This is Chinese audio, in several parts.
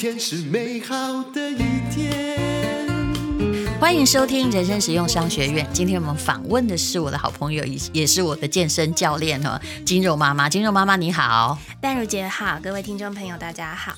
天是美好的一天。欢迎收听人生实用商学院。今天我们访问的是我的好朋友，也也是我的健身教练哦，金肉妈妈。金肉妈妈你好，淡如姐好，各位听众朋友大家好。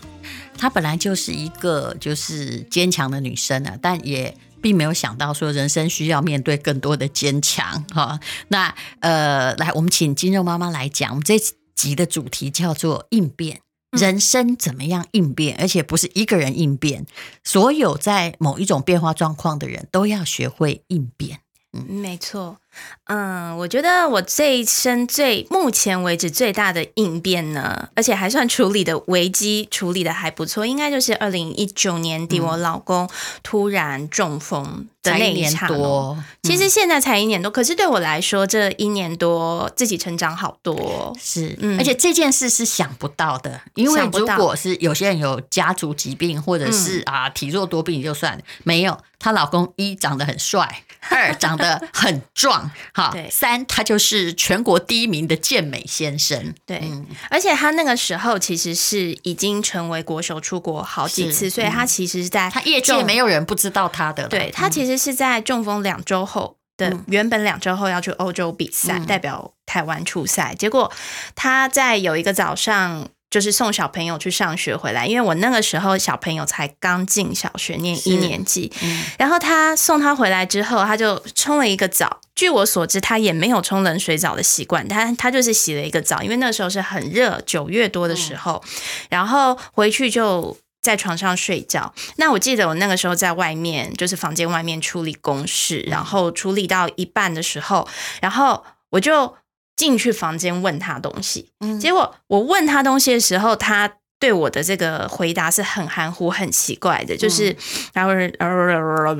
她本来就是一个就是坚强的女生啊，但也并没有想到说人生需要面对更多的坚强哈。那呃，来，我们请金肉妈妈来讲，我们这集的主题叫做应变。人生怎么样应变？而且不是一个人应变，所有在某一种变化状况的人都要学会应变。嗯，没错。嗯，我觉得我这一生最目前为止最大的应变呢，而且还算处理的危机处理的还不错，应该就是二零一九年底我老公突然中风的那一年。多，其实现在才一年多，可是对我来说这一年多自己成长好多。是，嗯，而且这件事是想不到的，因为如果是有些人有家族疾病，或者是啊体弱多病就算了，没有，她老公一长得很帅，二 长得很壮。哈，三，他就是全国第一名的健美先生。对，嗯、而且他那个时候其实是已经成为国手出国好几次，是所以他其实是在他业界没有人不知道他的。对，他其实是在中风两周后的，嗯、原本两周后要去欧洲比赛，嗯、代表台湾出赛，结果他在有一个早上。就是送小朋友去上学回来，因为我那个时候小朋友才刚进小学念一年级，嗯、然后他送他回来之后，他就冲了一个澡。据我所知，他也没有冲冷水澡的习惯，他他就是洗了一个澡，因为那时候是很热，九月多的时候，嗯、然后回去就在床上睡觉。那我记得我那个时候在外面，就是房间外面处理公事，然后处理到一半的时候，然后我就。进去房间问他东西，结果我问他东西的时候，他对我的这个回答是很含糊、很奇怪的，就是然后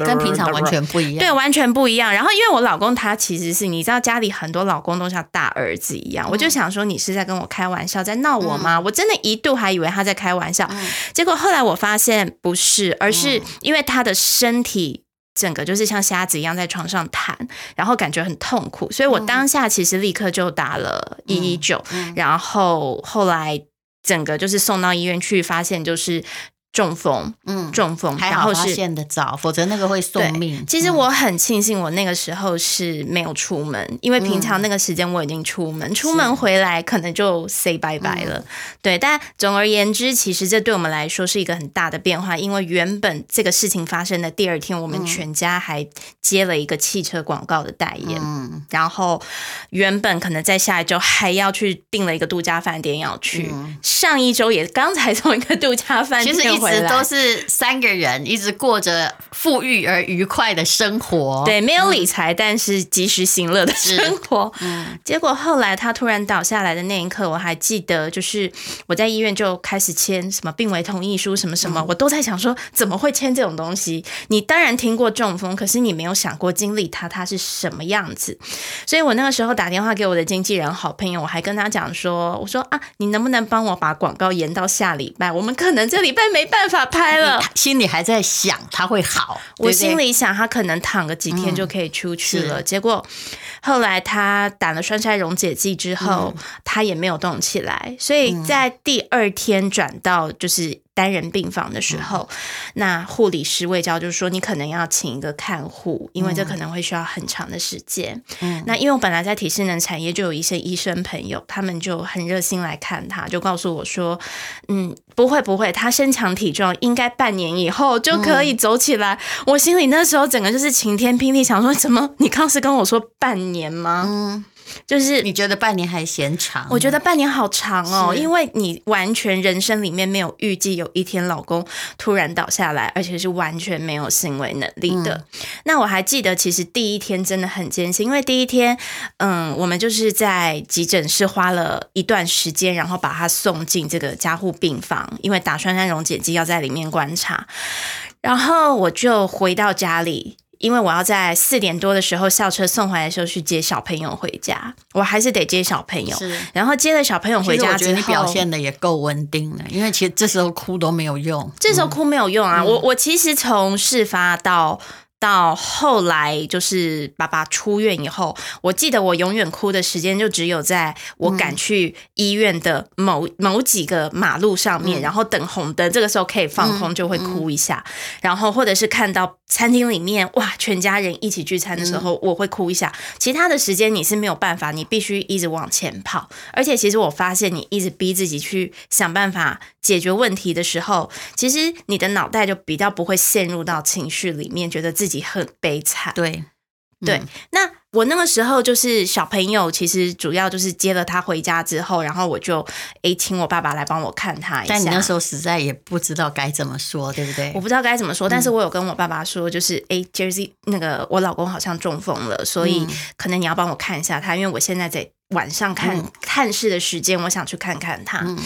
跟平常完全不一样，对，完全不一样。然后因为我老公他其实是你知道家里很多老公都像大儿子一样，我就想说你是在跟我开玩笑，在闹我吗？我真的一度还以为他在开玩笑，结果后来我发现不是，而是因为他的身体。整个就是像瞎子一样在床上弹，然后感觉很痛苦，所以我当下其实立刻就打了一一九，然后后来整个就是送到医院去，发现就是。中风，嗯，中风，还好发现的早，否则那个会送命。其实我很庆幸我那个时候是没有出门，因为平常那个时间我已经出门，出门回来可能就 say 拜拜了。对，但总而言之，其实这对我们来说是一个很大的变化，因为原本这个事情发生的第二天，我们全家还接了一个汽车广告的代言，嗯，然后原本可能在下一周还要去订了一个度假饭店要去，上一周也刚才从一个度假饭店。一直都是三个人，一直过着富裕而愉快的生活。对，没有理财，嗯、但是及时行乐的生活。嗯，结果后来他突然倒下来的那一刻，我还记得，就是我在医院就开始签什么病危同意书，什么什么，嗯、我都在想说，怎么会签这种东西？你当然听过中风，可是你没有想过经历它，它是什么样子。所以我那个时候打电话给我的经纪人好朋友，我还跟他讲说，我说啊，你能不能帮我把广告延到下礼拜？我们可能这礼拜没。办法拍了，心里还在想他会好。我心里想他可能躺个几天就可以出去了。嗯、结果后来他打了栓塞溶解剂之后，嗯、他也没有动起来。所以在第二天转到就是。单人病房的时候，嗯、那护理师卫教就是说，你可能要请一个看护，因为这可能会需要很长的时间。嗯，那因为我本来在体适能产业就有一些医生朋友，他们就很热心来看他，就告诉我说，嗯，不会不会，他身强体壮，应该半年以后就可以走起来。嗯、我心里那时候整个就是晴天霹雳，想说，怎么你刚是跟我说半年吗？嗯。就是你觉得半年还嫌长？我觉得半年好长哦，因为你完全人生里面没有预计有一天老公突然倒下来，而且是完全没有行为能力的。嗯、那我还记得，其实第一天真的很艰辛，因为第一天，嗯，我们就是在急诊室花了一段时间，然后把他送进这个加护病房，因为打栓塞溶解剂要在里面观察，然后我就回到家里。因为我要在四点多的时候校车送回来的时候去接小朋友回家，我还是得接小朋友。然后接了小朋友回家之后，我觉得你表现的也够稳定了。因为其实这时候哭都没有用，这时候哭没有用啊。嗯、我我其实从事发到到后来就是爸爸出院以后，我记得我永远哭的时间就只有在我赶去医院的某、嗯、某几个马路上面，嗯、然后等红灯，这个时候可以放空就会哭一下，然后或者是看到餐厅里面哇全家人一起聚餐的时候，我会哭一下。嗯、其他的时间你是没有办法，你必须一直往前跑。而且其实我发现你一直逼自己去想办法解决问题的时候，其实你的脑袋就比较不会陷入到情绪里面，觉得自己。很悲惨，对，对。那我那个时候就是小朋友，其实主要就是接了他回家之后，然后我就诶请我爸爸来帮我看他一下。但你那时候实在也不知道该怎么说，对不对？我不知道该怎么说，但是我有跟我爸爸说，就是诶 Jersey 那个我老公好像中风了，所以可能你要帮我看一下他，因为我现在在。晚上看、嗯、看视的时间，我想去看看他。嗯、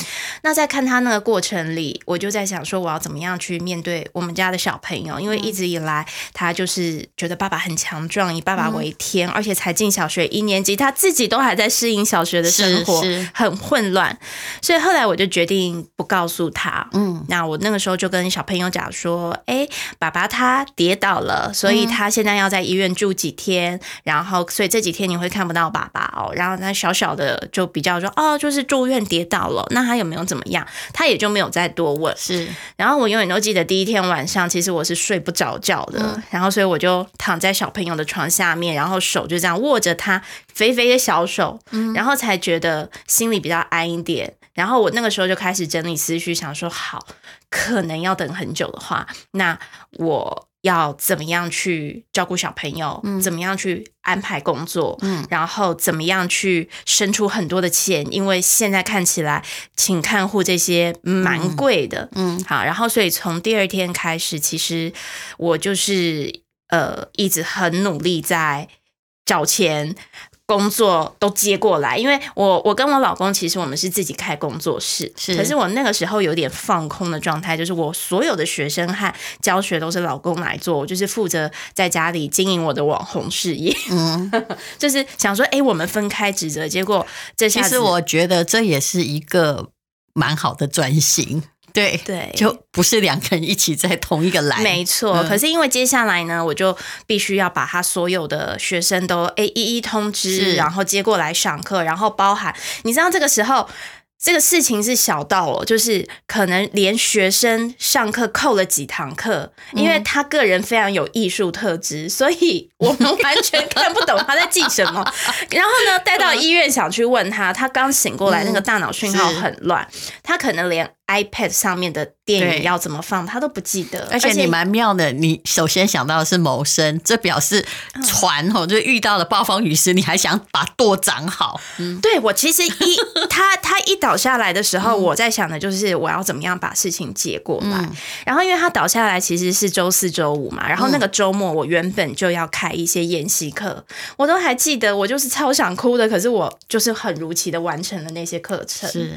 那在看他那个过程里，我就在想说，我要怎么样去面对我们家的小朋友？因为一直以来，他就是觉得爸爸很强壮，以爸爸为天，嗯、而且才进小学一年级，他自己都还在适应小学的生活，很混乱。所以后来我就决定不告诉他。嗯，那我那个时候就跟小朋友讲说：“哎、欸，爸爸他跌倒了，所以他现在要在医院住几天，然后所以这几天你会看不到爸爸哦。”然后他。小小的就比较说哦，就是住院跌倒了，那他有没有怎么样？他也就没有再多问。是，然后我永远都记得第一天晚上，其实我是睡不着觉的，嗯、然后所以我就躺在小朋友的床下面，然后手就这样握着他肥肥的小手，嗯、然后才觉得心里比较安一点。然后我那个时候就开始整理思绪，想说好，可能要等很久的话，那我。要怎么样去照顾小朋友？嗯，怎么样去安排工作？嗯，然后怎么样去生出很多的钱？因为现在看起来请看护这些蛮贵的。嗯，好，然后所以从第二天开始，其实我就是呃一直很努力在找钱。工作都接过来，因为我我跟我老公其实我们是自己开工作室，是。可是我那个时候有点放空的状态，就是我所有的学生和教学都是老公来做，我就是负责在家里经营我的网红事业。嗯，就是想说，哎，我们分开职责，结果这下，其实我觉得这也是一个蛮好的转型。对对，就不是两个人一起在同一个栏，没错。嗯、可是因为接下来呢，我就必须要把他所有的学生都诶一一通知，然后接过来上课，然后包含你知道这个时候。这个事情是小到了，就是可能连学生上课扣了几堂课，因为他个人非常有艺术特质，所以我们完全看不懂他在记什么。然后呢，带到医院想去问他，他刚醒过来，那个大脑讯号很乱，他可能连 iPad 上面的电影要怎么放他都不记得。而且你蛮妙的，你首先想到的是谋生，这表示船哦，就遇到了暴风雨时，你还想把舵掌好。嗯，对，我其实一 他他一倒下来的时候，我在想的就是我要怎么样把事情接过来。嗯、然后因为他倒下来其实是周四周五嘛，然后那个周末我原本就要开一些研习课，我都还记得，我就是超想哭的，可是我就是很如期的完成了那些课程。是。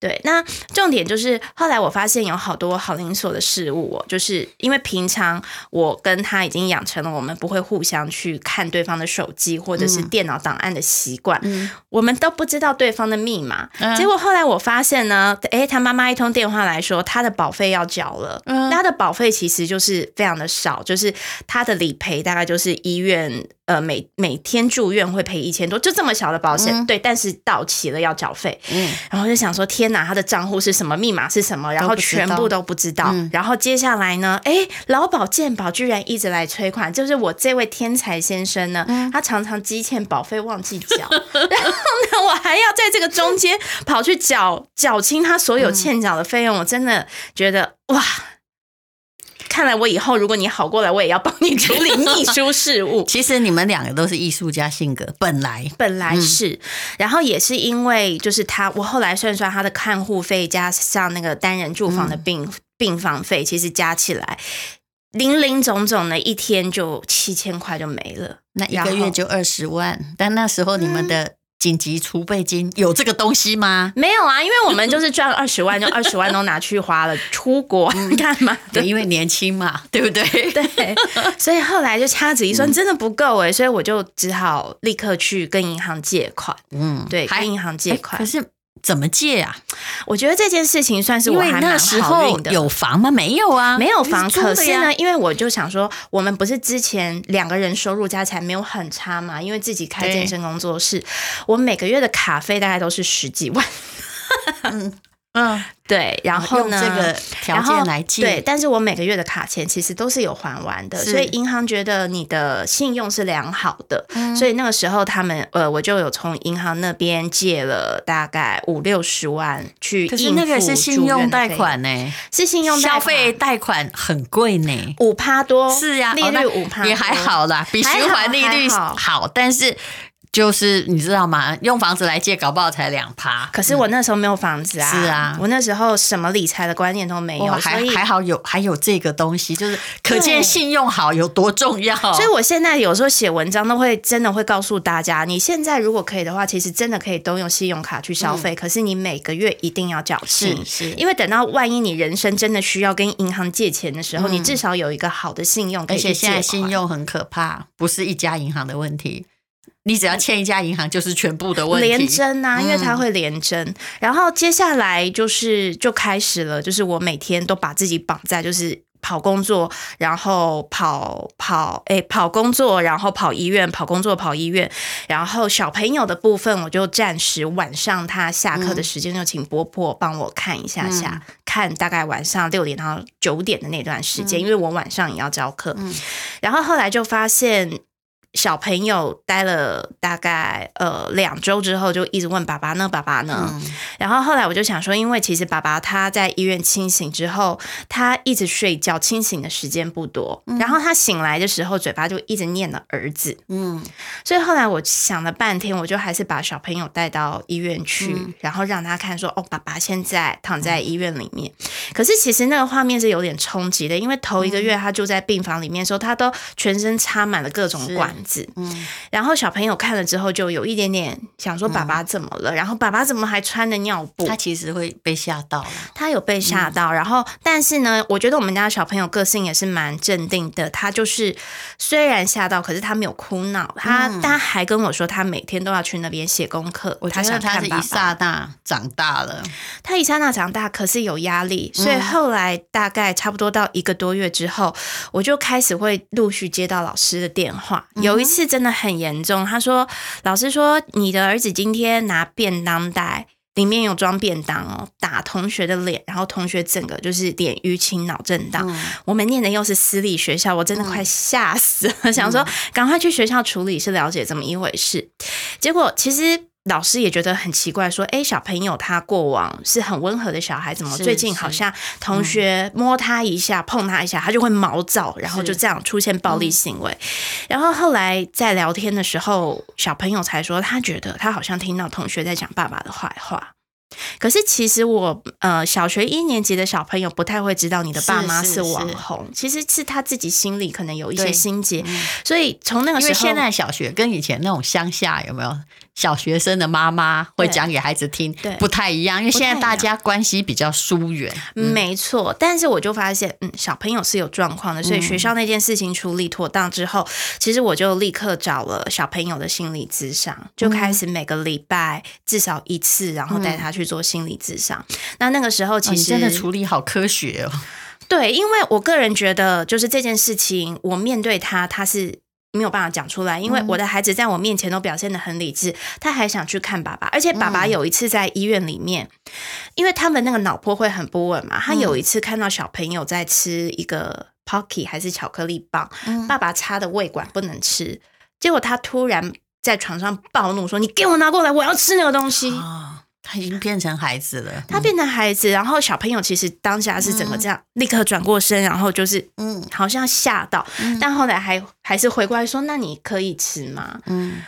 对，那重点就是后来我发现有好多好零碎的事物哦，就是因为平常我跟他已经养成了我们不会互相去看对方的手机或者是电脑档案的习惯，嗯、我们都不知道对方的密码。嗯、结果后来我发现呢，诶，他妈妈一通电话来说他的保费要缴了，嗯、他的保费其实就是非常的少，就是他的理赔大概就是医院。呃，每每天住院会赔一千多，就这么小的保险，嗯、对，但是到期了要缴费。嗯，然后就想说，天哪，他的账户是什么，密码是什么，然后全部都不知道。嗯、然后接下来呢，哎，劳保健保居然一直来催款，就是我这位天才先生呢，嗯、他常常积欠保费忘记缴，然后呢，我还要在这个中间跑去缴缴清他所有欠缴的费用，嗯、我真的觉得哇。看来我以后如果你好过来，我也要帮你处理秘书事务。其实你们两个都是艺术家性格，本来本来是，嗯、然后也是因为就是他，我后来算算他的看护费加上那个单人住房的病、嗯、病房费，其实加起来零零总总的一天就七千块就没了，那一个月就二十万。但那时候你们的、嗯。紧急储备金有这个东西吗？没有啊，因为我们就是赚二十万，就二十万都拿去花了，出国干嘛？对，因为年轻嘛，对不对？对，所以后来就掐指一算，真的不够哎，所以我就只好立刻去跟银行借款。嗯，对，跟银行借款。可是怎么借啊？我觉得这件事情算是我还蛮那时候有房吗？没有啊，没有房。可是呢，因为我就想说，我们不是之前两个人收入加起来没有很差嘛？因为自己开健身工作室，我每个月的卡费大概都是十几万。嗯。嗯，对，然后呢，用这个条件来借，对，但是我每个月的卡钱其实都是有还完的，所以银行觉得你的信用是良好的，嗯、所以那个时候他们呃，我就有从银行那边借了大概五六十万去应付。可是那个是信用贷款呢、欸，是信用消费贷款很贵呢，五趴多，是呀、啊，利率五趴、哦、也还好啦，比循环利率好，好，但是。就是你知道吗？用房子来借，搞不好才两趴。可是我那时候没有房子啊。是啊，我那时候什么理财的观念都没有，还还好有还有这个东西，就是可见信用好有多重要。所以我现在有时候写文章都会真的会告诉大家，你现在如果可以的话，其实真的可以都用信用卡去消费。嗯、可是你每个月一定要缴清，因为等到万一你人生真的需要跟银行借钱的时候，嗯、你至少有一个好的信用可以。而且现在信用很可怕，不是一家银行的问题。你只要欠一家银行，就是全部的问题。连征啊，因为它会连征。嗯、然后接下来就是就开始了，就是我每天都把自己绑在，就是跑工作，然后跑跑，哎，跑工作，然后跑医院，跑工作，跑医院。然后小朋友的部分，我就暂时晚上他下课的时间，就请婆婆帮我看一下下，嗯、看大概晚上六点到九点的那段时间，嗯、因为我晚上也要教课。嗯、然后后来就发现。小朋友待了大概呃两周之后，就一直问爸爸呢，爸爸呢？嗯、然后后来我就想说，因为其实爸爸他在医院清醒之后，他一直睡觉，清醒的时间不多。嗯、然后他醒来的时候，嘴巴就一直念了儿子。嗯，所以后来我想了半天，我就还是把小朋友带到医院去，嗯、然后让他看说，哦，爸爸现在躺在医院里面。嗯、可是其实那个画面是有点冲击的，因为头一个月他住在病房里面的时候，他都全身插满了各种管。嗯，然后小朋友看了之后就有一点点想说爸爸怎么了？嗯、然后爸爸怎么还穿着尿布？他其实会被吓到，他有被吓到。嗯、然后，但是呢，我觉得我们家小朋友个性也是蛮镇定的。他就是虽然吓到，可是他没有哭闹。他他还跟我说，他每天都要去那边写功课。我觉得他是一刹那长大了，他一刹那长大，可是有压力。所以后来大概差不多到一个多月之后，我就开始会陆续接到老师的电话。有一次真的很严重，他说：“老师说你的儿子今天拿便当袋，里面有装便当哦，打同学的脸，然后同学整个就是脸淤青、脑震荡。嗯、我们念的又是私立学校，我真的快吓死了，嗯、想说赶快去学校处理，是了解怎么一回事。结果其实。”老师也觉得很奇怪，说：“哎，小朋友他过往是很温和的小孩，怎么最近好像同学摸他一下、嗯、碰他一下，他就会毛躁，然后就这样出现暴力行为。嗯、然后后来在聊天的时候，小朋友才说，他觉得他好像听到同学在讲爸爸的坏话。”可是其实我呃，小学一年级的小朋友不太会知道你的爸妈是网红，其实是他自己心里可能有一些心结，嗯、所以从那个时候，现在小学跟以前那种乡下有没有小学生的妈妈会讲给孩子听，对，不太一样，因为现在大家关系比较疏远，嗯、没错。但是我就发现，嗯，小朋友是有状况的，所以学校那件事情处理妥当之后，嗯、其实我就立刻找了小朋友的心理咨商，就开始每个礼拜至少一次，然后带他去做。心理咨商，那那个时候其实、哦、真的处理好科学哦。对，因为我个人觉得，就是这件事情，我面对他，他是没有办法讲出来。因为我的孩子在我面前都表现的很理智，他还想去看爸爸，而且爸爸有一次在医院里面，嗯、因为他们那个脑波会很不稳嘛，他有一次看到小朋友在吃一个 Pocky 还是巧克力棒，嗯、爸爸插的胃管不能吃，结果他突然在床上暴怒说：“你给我拿过来，我要吃那个东西。哦”他已经变成孩子了，他变成孩子，然后小朋友其实当下是整个这样，立刻转过身，然后就是嗯，好像吓到，但后来还还是回过来说：“那你可以吃吗？”嗯，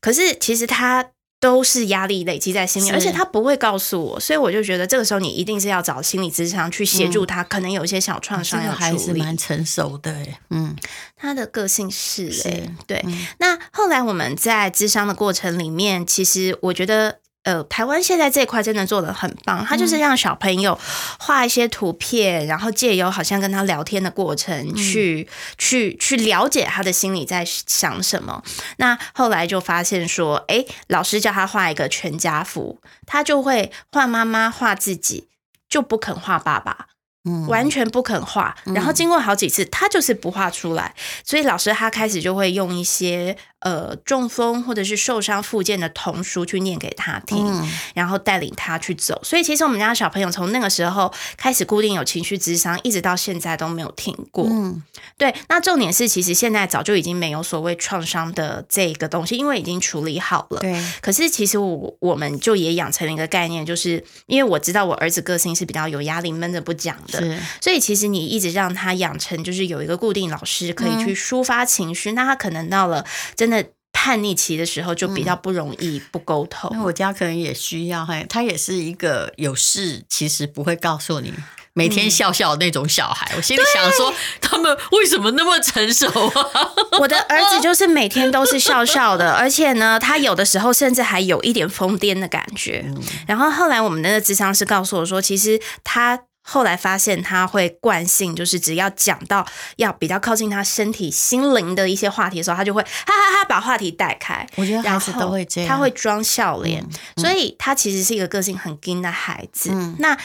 可是其实他都是压力累积在心里，而且他不会告诉我，所以我就觉得这个时候你一定是要找心理咨商去协助他，可能有一些小创伤要处理。蛮成熟的，嗯，他的个性是哎，对。那后来我们在咨商的过程里面，其实我觉得。呃，台湾现在这一块真的做的很棒，他就是让小朋友画一些图片，然后借由好像跟他聊天的过程去，去去去了解他的心里在想什么。那后来就发现说，哎，老师叫他画一个全家福，他就会画妈妈，画自己，就不肯画爸爸。嗯，完全不肯画，然后经过好几次，他就是不画出来，所以老师他开始就会用一些。呃，中风或者是受伤复健的童书去念给他听，嗯、然后带领他去走。所以其实我们家小朋友从那个时候开始固定有情绪智商，一直到现在都没有停过。嗯，对。那重点是，其实现在早就已经没有所谓创伤的这个东西，因为已经处理好了。对。可是其实我我们就也养成了一个概念，就是因为我知道我儿子个性是比较有压力、闷着不讲的，是所以其实你一直让他养成就是有一个固定老师可以去抒发情绪，嗯、那他可能到了真的。叛逆期的时候就比较不容易不沟通，我家可能也需要，嘿他也是一个有事其实不会告诉你，每天笑笑的那种小孩。嗯、我心里想说，他们为什么那么成熟啊？我的儿子就是每天都是笑笑的，而且呢，他有的时候甚至还有一点疯癫的感觉。嗯、然后后来我们的智商师告诉我说，其实他。后来发现他会惯性，就是只要讲到要比较靠近他身体、心灵的一些话题的时候，他就会哈哈哈把话题带开。我觉得孩子都会这样，他会装笑脸，嗯嗯、所以他其实是一个个性很硬的孩子。嗯、那。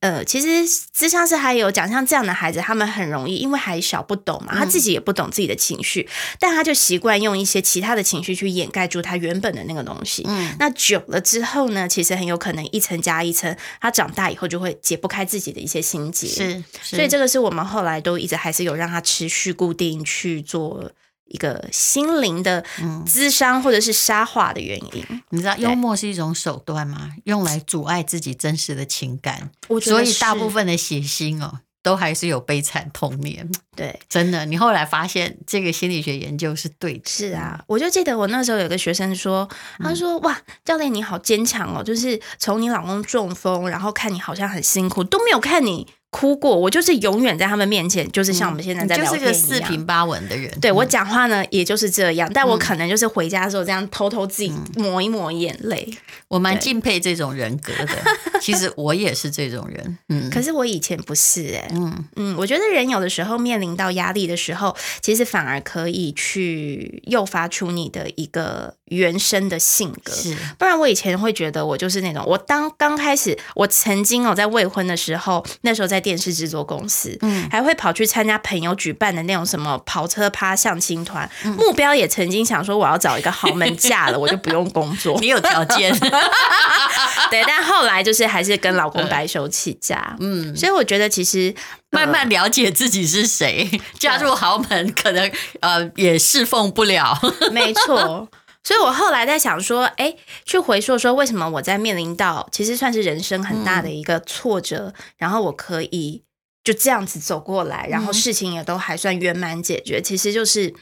呃，其实咨商是还有讲，像这样的孩子，他们很容易，因为还小不懂嘛，他自己也不懂自己的情绪，嗯、但他就习惯用一些其他的情绪去掩盖住他原本的那个东西。嗯，那久了之后呢，其实很有可能一层加一层，他长大以后就会解不开自己的一些心结。是，是所以这个是我们后来都一直还是有让他持续固定去做。一个心灵的咨商或者是沙化的原因，嗯、你知道幽默是一种手段吗？用来阻碍自己真实的情感，所以大部分的血腥哦，都还是有悲惨童年。对，真的，你后来发现这个心理学研究是对的。是啊，我就记得我那时候有个学生说，他说：“嗯、哇，教练你好坚强哦，就是从你老公中风，然后看你好像很辛苦，都没有看你。”哭过，我就是永远在他们面前，就是像我们现在在聊天一样，就是个四平八稳的人。对，我讲话呢，也就是这样，但我可能就是回家的时候这样偷偷自己抹一抹眼泪。我蛮敬佩这种人格的，其实我也是这种人。嗯，可是我以前不是哎。嗯嗯，我觉得人有的时候面临到压力的时候，其实反而可以去诱发出你的一个原生的性格。是，不然我以前会觉得我就是那种，我当刚开始，我曾经哦在未婚的时候，那时候在。电视制作公司，嗯，还会跑去参加朋友举办的那种什么跑车趴相亲团，嗯、目标也曾经想说我要找一个豪门嫁了，我就不用工作，你有条件，对，但后来就是还是跟老公白手起家，嗯，所以我觉得其实慢慢了解自己是谁，呃、嫁入豪门可能呃也侍奉不了，没错。所以我后来在想说，哎、欸，去回溯说，为什么我在面临到其实算是人生很大的一个挫折，嗯、然后我可以就这样子走过来，然后事情也都还算圆满解决，其实就是。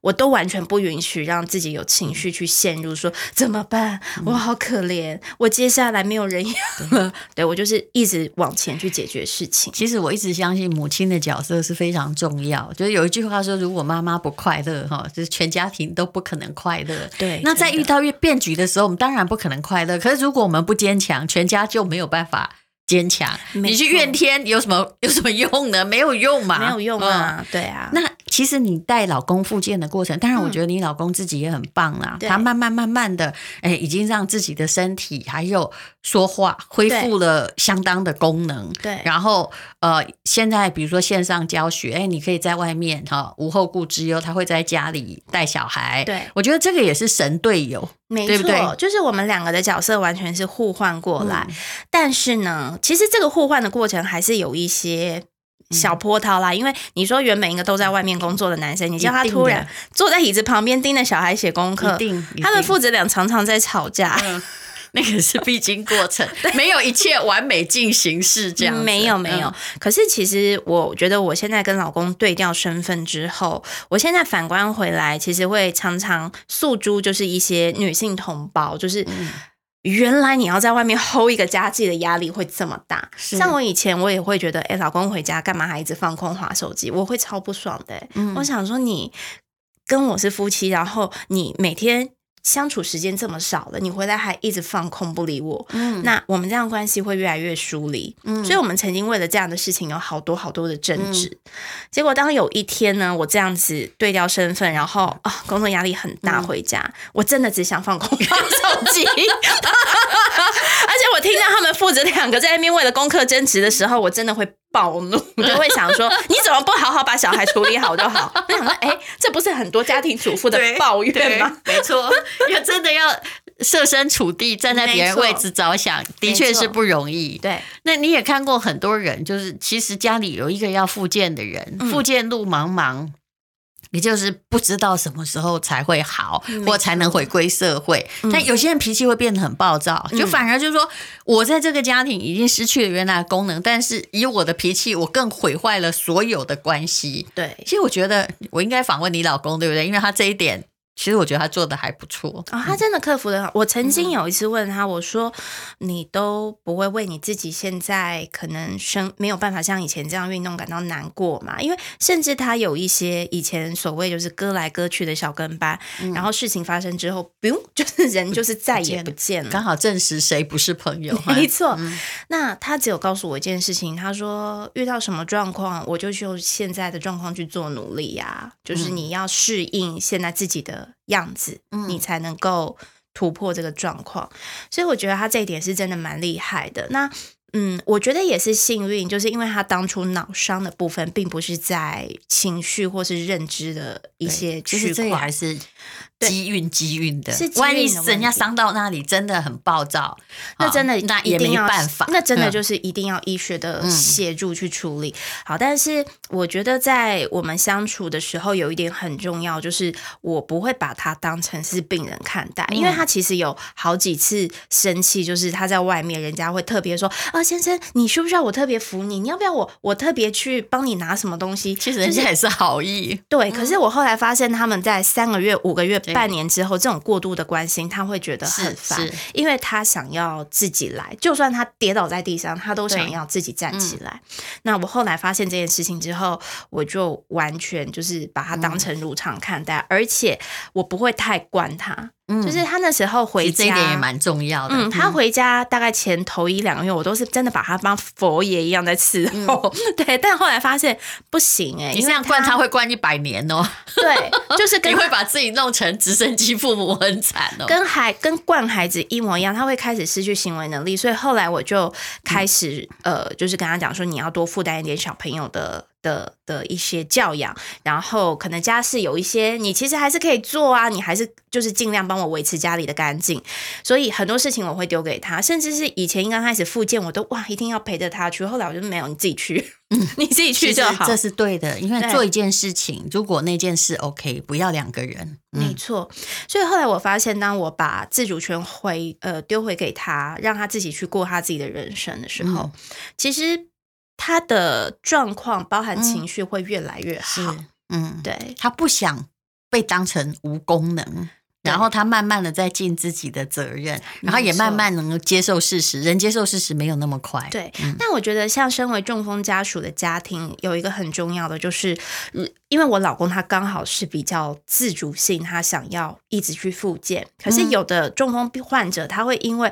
我都完全不允许让自己有情绪去陷入，说怎么办？我好可怜，嗯、我接下来没有人养了。对，我就是一直往前去解决事情。其实我一直相信母亲的角色是非常重要。就是有一句话说，如果妈妈不快乐，哈，就是全家庭都不可能快乐。对，那在遇到变局的时候，我们当然不可能快乐。可是如果我们不坚强，全家就没有办法。坚强，你去怨天有什么有什么用呢？没有用嘛，没有用啊，嗯、对啊。那其实你带老公复健的过程，当然我觉得你老公自己也很棒啦。嗯、他慢慢慢慢的，哎，已经让自己的身体还有说话恢复了相当的功能。对，然后呃，现在比如说线上教学，哎，你可以在外面哈无后顾之忧，他会在家里带小孩。对，我觉得这个也是神队友。没错，对对就是我们两个的角色完全是互换过来，嗯、但是呢，其实这个互换的过程还是有一些小波涛啦。嗯、因为你说原本一个都在外面工作的男生，你叫他突然坐在椅子旁边盯着小孩写功课，他们父子俩常常在吵架。嗯 那个是必经过程，没有一切完美进行式这样。没有没有，可是其实我觉得我现在跟老公对调身份之后，我现在反观回来，其实会常常诉诸就是一些女性同胞，就是原来你要在外面 hold 一个家计的压力会这么大。像我以前我也会觉得，哎，老公回家干嘛还一直放空划手机？我会超不爽的。嗯，我想说你跟我是夫妻，然后你每天。相处时间这么少了，你回来还一直放空不理我，嗯，那我们这样关系会越来越疏离，嗯，所以我们曾经为了这样的事情有好多好多的争执。嗯、结果当有一天呢，我这样子对调身份，然后啊、哦，工作压力很大，回家、嗯、我真的只想放空放手机，而且我听到他们父子两个在那边为了功课争执的时候，我真的会。暴怒，我就会想说，你怎么不好好把小孩处理好就好？我想说，哎、欸，这不是很多家庭主妇的抱怨吗？没错，要真的要设身处地站在别人位置着想，的确是不容易。对，那你也看过很多人，就是其实家里有一个要复健的人，复健路茫茫。你就是不知道什么时候才会好，或才能回归社会。但有些人脾气会变得很暴躁，就反而就是说，我在这个家庭已经失去了原来的功能，但是以我的脾气，我更毁坏了所有的关系。对，其实我觉得我应该访问你老公，对不对？因为他这一点。其实我觉得他做的还不错哦，他真的克服的好。我曾经有一次问他，我说：“你都不会为你自己现在可能生没有办法像以前这样运动感到难过吗？因为甚至他有一些以前所谓就是割来割去的小跟班，嗯、然后事情发生之后，不用 就是人就是再也不见了，刚好证实谁不是朋友。没错，嗯、那他只有告诉我一件事情，他说遇到什么状况，我就用现在的状况去做努力呀、啊，就是你要适应现在自己的。样子，你才能够突破这个状况，嗯、所以我觉得他这一点是真的蛮厉害的。那，嗯，我觉得也是幸运，就是因为他当初脑伤的部分，并不是在情绪或是认知的一些区块，还是。机运机运的，是万一人家伤到那里，真的很暴躁，那真的那也没办法，那真的就是一定要医学的协助去处理。好，但是我觉得在我们相处的时候，有一点很重要，就是我不会把他当成是病人看待，因为他其实有好几次生气，就是他在外面，人家会特别说啊，先生，你需不需要我特别扶你？你要不要我我特别去帮你拿什么东西？其实人家也是好意，对。可是我后来发现，他们在三个月、五个月。半年之后，这种过度的关心，他会觉得很烦，因为他想要自己来，就算他跌倒在地上，他都想要自己站起来。嗯、那我后来发现这件事情之后，我就完全就是把他当成如常看待，嗯、而且我不会太惯他。嗯，就是他那时候回家，这一点也蛮重要的。嗯，他回家大概前头一两个月，我都是真的把他当佛爷一样在伺候。嗯、对，但后来发现不行哎、欸，你这样惯他会惯一百年哦。对，就是 跟你会把自己弄成直升机父母很惨哦。跟孩跟惯孩子一模一样，他会开始失去行为能力。所以后来我就开始、嗯、呃，就是跟他讲说，你要多负担一点小朋友的。的的一些教养，然后可能家事有一些，你其实还是可以做啊，你还是就是尽量帮我维持家里的干净。所以很多事情我会丢给他，甚至是以前刚开始复健，我都哇一定要陪着他去。后来我就没有，你自己去，嗯、你自己去就好，这是对的。因为做一件事情，如果那件事 OK，不要两个人，嗯、没错。所以后来我发现，当我把自主权回呃丢回给他，让他自己去过他自己的人生的时候，嗯、其实。他的状况包含情绪会越来越好，嗯，嗯。对，他不想被当成无功能。然后他慢慢的在尽自己的责任，然后也慢慢能够接受事实。人接受事实没有那么快。对，那我觉得像身为中风家属的家庭，有一个很重要的就是，因为我老公他刚好是比较自主性，他想要一直去复健。可是有的中风患者，他会因为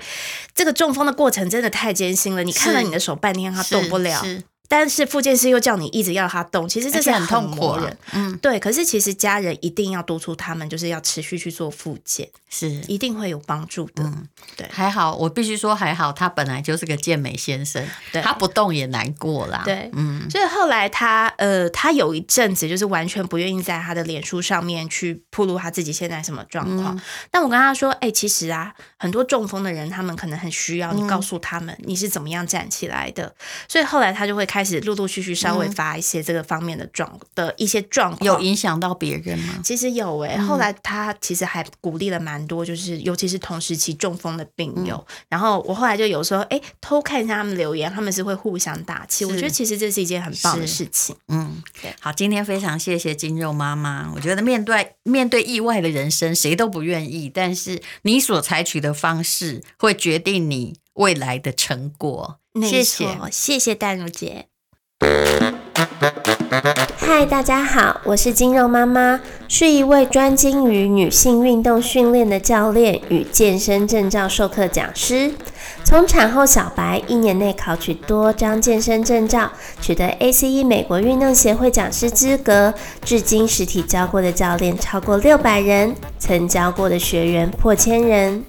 这个中风的过程真的太艰辛了，你看了你的手半天他动不了。但是复健师又叫你一直要他动，其实这是很痛苦的。嗯，对。可是其实家人一定要督促他们，就是要持续去做复健，是一定会有帮助的。嗯，对。还好，我必须说还好，他本来就是个健美先生，对他不动也难过啦。对，嗯。所以后来他呃，他有一阵子就是完全不愿意在他的脸书上面去铺露他自己现在什么状况。嗯、但我跟他说，哎、欸，其实啊，很多中风的人，他们可能很需要你告诉他们你是怎么样站起来的。嗯、所以后来他就会开。开始陆陆续续稍微发一些这个方面的状的一些状况，有影响到别人吗？其实有诶、欸，后来他其实还鼓励了蛮多，就是尤其是同时期中风的病友。嗯、然后我后来就有时候哎、欸、偷看一下他们留言，他们是会互相打气。我觉得其实这是一件很棒的事情。嗯，对。好，今天非常谢谢金肉妈妈。我觉得面对面对意外的人生，谁都不愿意，但是你所采取的方式会决定你未来的成果。谢谢，谢谢淡如姐。嗨，大家好，我是金肉妈妈，是一位专精于女性运动训练的教练与健身证照授课讲师。从产后小白一年内考取多张健身证照，取得 ACE 美国运动协会讲师资格，至今实体教过的教练超过六百人，曾教过的学员破千人。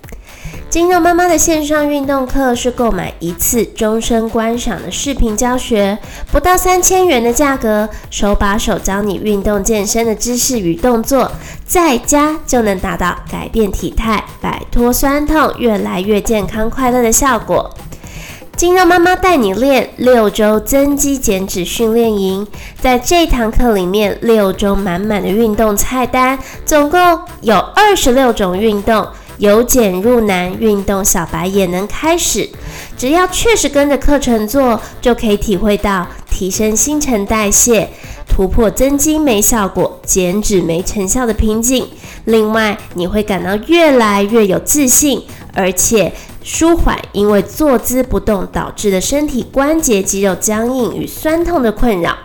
金肉妈妈的线上运动课是购买一次终身观赏的视频教学，不到三千元的价格，手把手教你运动健身的知识与动作，在家就能达到改变体态、摆脱酸痛、越来越健康快乐的效果。金肉妈妈带你练六周增肌减脂训练营，在这堂课里面，六周满满的运动菜单，总共有二十六种运动。由简入难，运动小白也能开始。只要确实跟着课程做，就可以体会到提升新陈代谢、突破增肌没效果、减脂没成效的瓶颈。另外，你会感到越来越有自信，而且舒缓因为坐姿不动导致的身体关节肌肉僵硬与酸痛的困扰。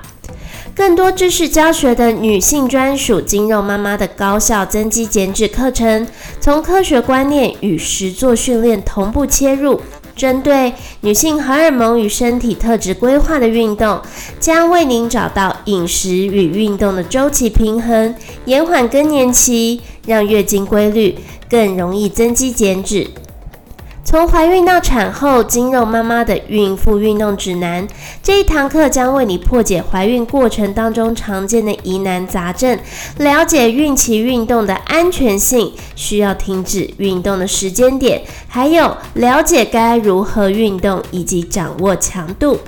更多知识教学的女性专属肌肉妈妈的高效增肌减脂课程，从科学观念与实作训练同步切入，针对女性荷尔蒙与身体特质规划的运动，将为您找到饮食与运动的周期平衡，延缓更年期，让月经规律，更容易增肌减脂。从怀孕到产后，筋肉妈妈的孕妇运动指南这一堂课将为你破解怀孕过程当中常见的疑难杂症，了解孕期运动的安全性，需要停止运动的时间点，还有了解该如何运动以及掌握强度，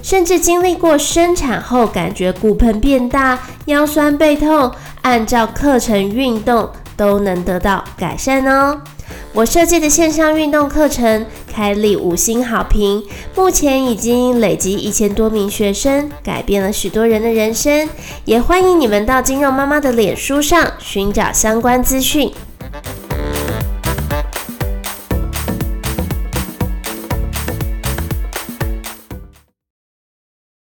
甚至经历过生产后感觉骨盆变大、腰酸背痛，按照课程运动都能得到改善哦。我设计的线上运动课程开立五星好评，目前已经累积一千多名学生，改变了许多人的人生。也欢迎你们到金肉妈妈的脸书上寻找相关资讯。